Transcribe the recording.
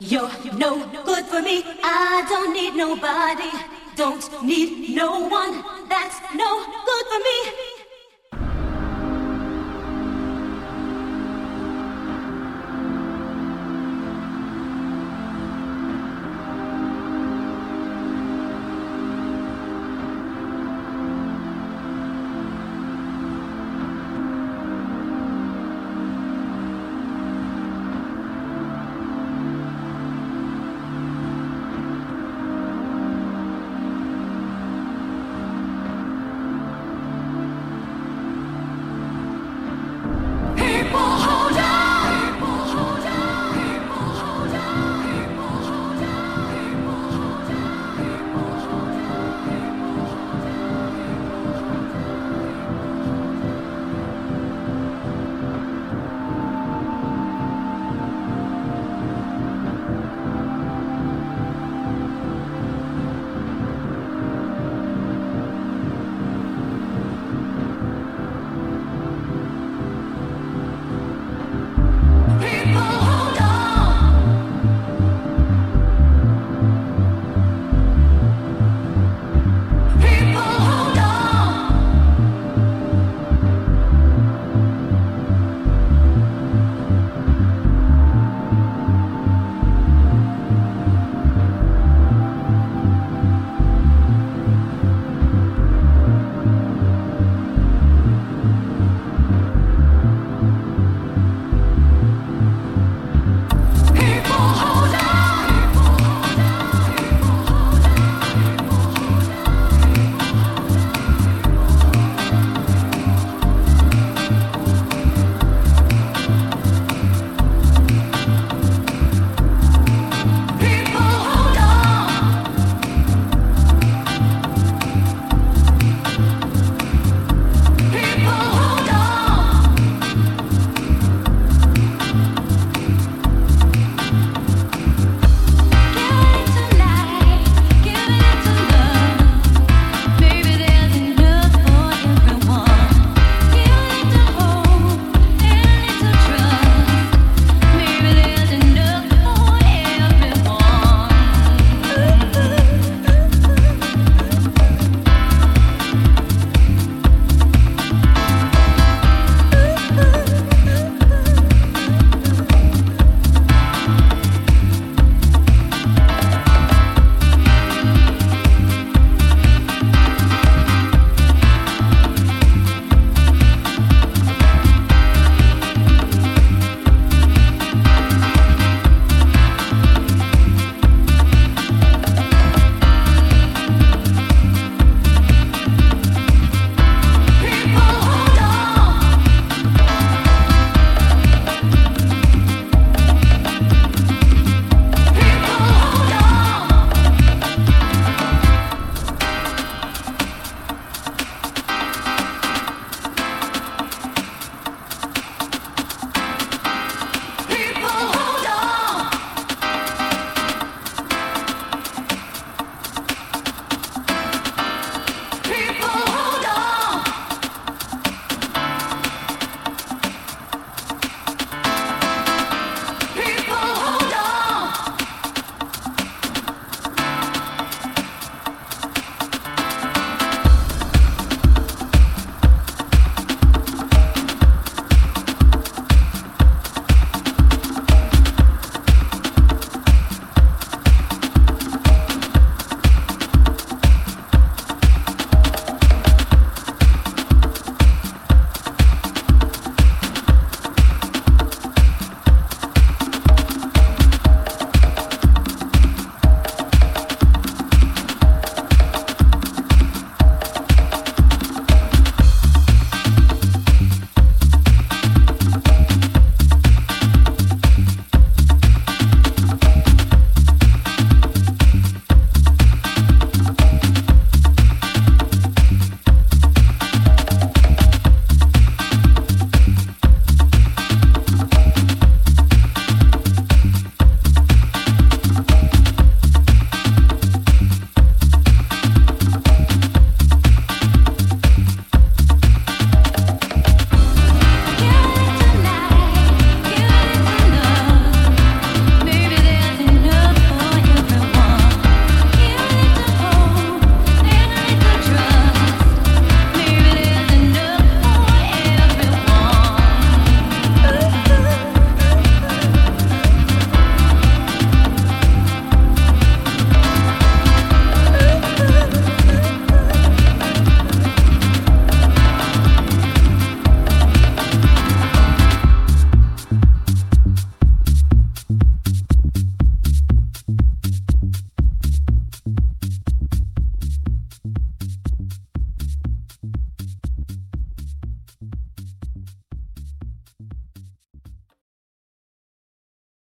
You're no good for me. I don't need nobody. Don't need no one. That's no good for me.